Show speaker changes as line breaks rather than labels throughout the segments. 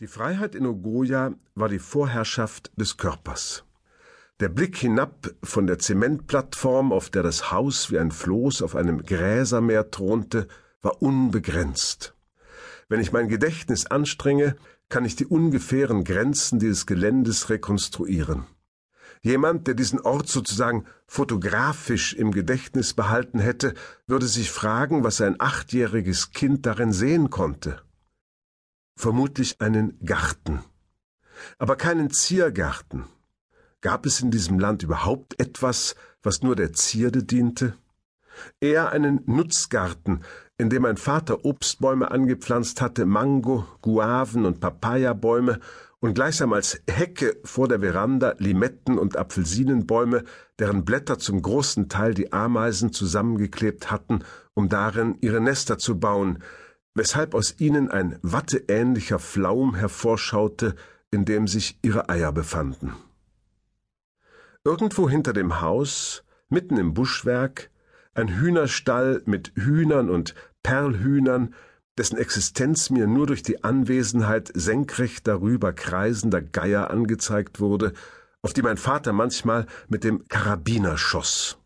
Die Freiheit in Ogoja war die Vorherrschaft des Körpers. Der Blick hinab von der Zementplattform, auf der das Haus wie ein Floß auf einem Gräsermeer thronte, war unbegrenzt. Wenn ich mein Gedächtnis anstrenge, kann ich die ungefähren Grenzen dieses Geländes rekonstruieren. Jemand, der diesen Ort sozusagen fotografisch im Gedächtnis behalten hätte, würde sich fragen, was ein achtjähriges Kind darin sehen konnte vermutlich einen Garten. Aber keinen Ziergarten. Gab es in diesem Land überhaupt etwas, was nur der Zierde diente? Eher einen Nutzgarten, in dem mein Vater Obstbäume angepflanzt hatte, Mango, Guaven und Papayabäume und gleichsam als Hecke vor der Veranda Limetten und Apfelsinenbäume, deren Blätter zum großen Teil die Ameisen zusammengeklebt hatten, um darin ihre Nester zu bauen, weshalb aus ihnen ein watteähnlicher Flaum hervorschaute, in dem sich ihre Eier befanden. Irgendwo hinter dem Haus, mitten im Buschwerk, ein Hühnerstall mit Hühnern und Perlhühnern, dessen Existenz mir nur durch die Anwesenheit senkrecht darüber kreisender Geier angezeigt wurde, auf die mein Vater manchmal mit dem Karabiner schoss.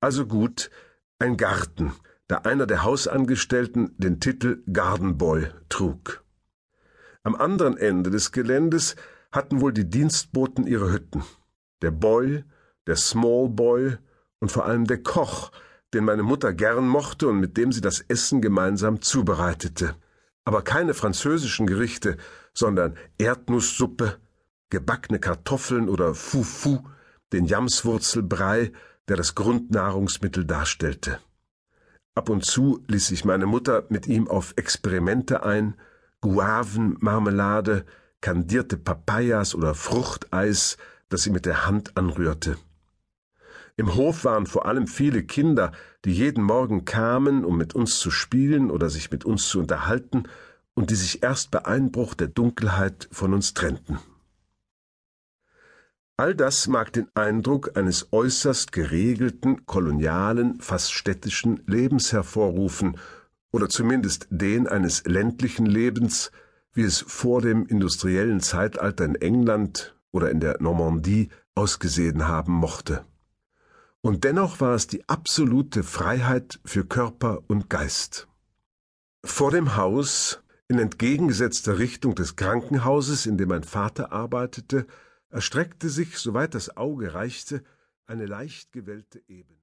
Also gut, ein Garten, da einer der Hausangestellten den Titel Gardenboy trug. Am anderen Ende des Geländes hatten wohl die Dienstboten ihre Hütten. Der Boy, der Small Boy und vor allem der Koch, den meine Mutter gern mochte und mit dem sie das Essen gemeinsam zubereitete. Aber keine französischen Gerichte, sondern Erdnusssuppe, gebackene Kartoffeln oder Fufu, den Jamswurzelbrei, der das Grundnahrungsmittel darstellte. Ab und zu ließ sich meine Mutter mit ihm auf Experimente ein, Guavenmarmelade, kandierte Papayas oder Fruchteis, das sie mit der Hand anrührte. Im Hof waren vor allem viele Kinder, die jeden Morgen kamen, um mit uns zu spielen oder sich mit uns zu unterhalten, und die sich erst bei Einbruch der Dunkelheit von uns trennten. All das mag den Eindruck eines äußerst geregelten, kolonialen, fast städtischen Lebens hervorrufen, oder zumindest den eines ländlichen Lebens, wie es vor dem industriellen Zeitalter in England oder in der Normandie ausgesehen haben mochte. Und dennoch war es die absolute Freiheit für Körper und Geist. Vor dem Haus, in entgegengesetzter Richtung des Krankenhauses, in dem mein Vater arbeitete, erstreckte sich, soweit das Auge reichte, eine leicht gewellte Ebene.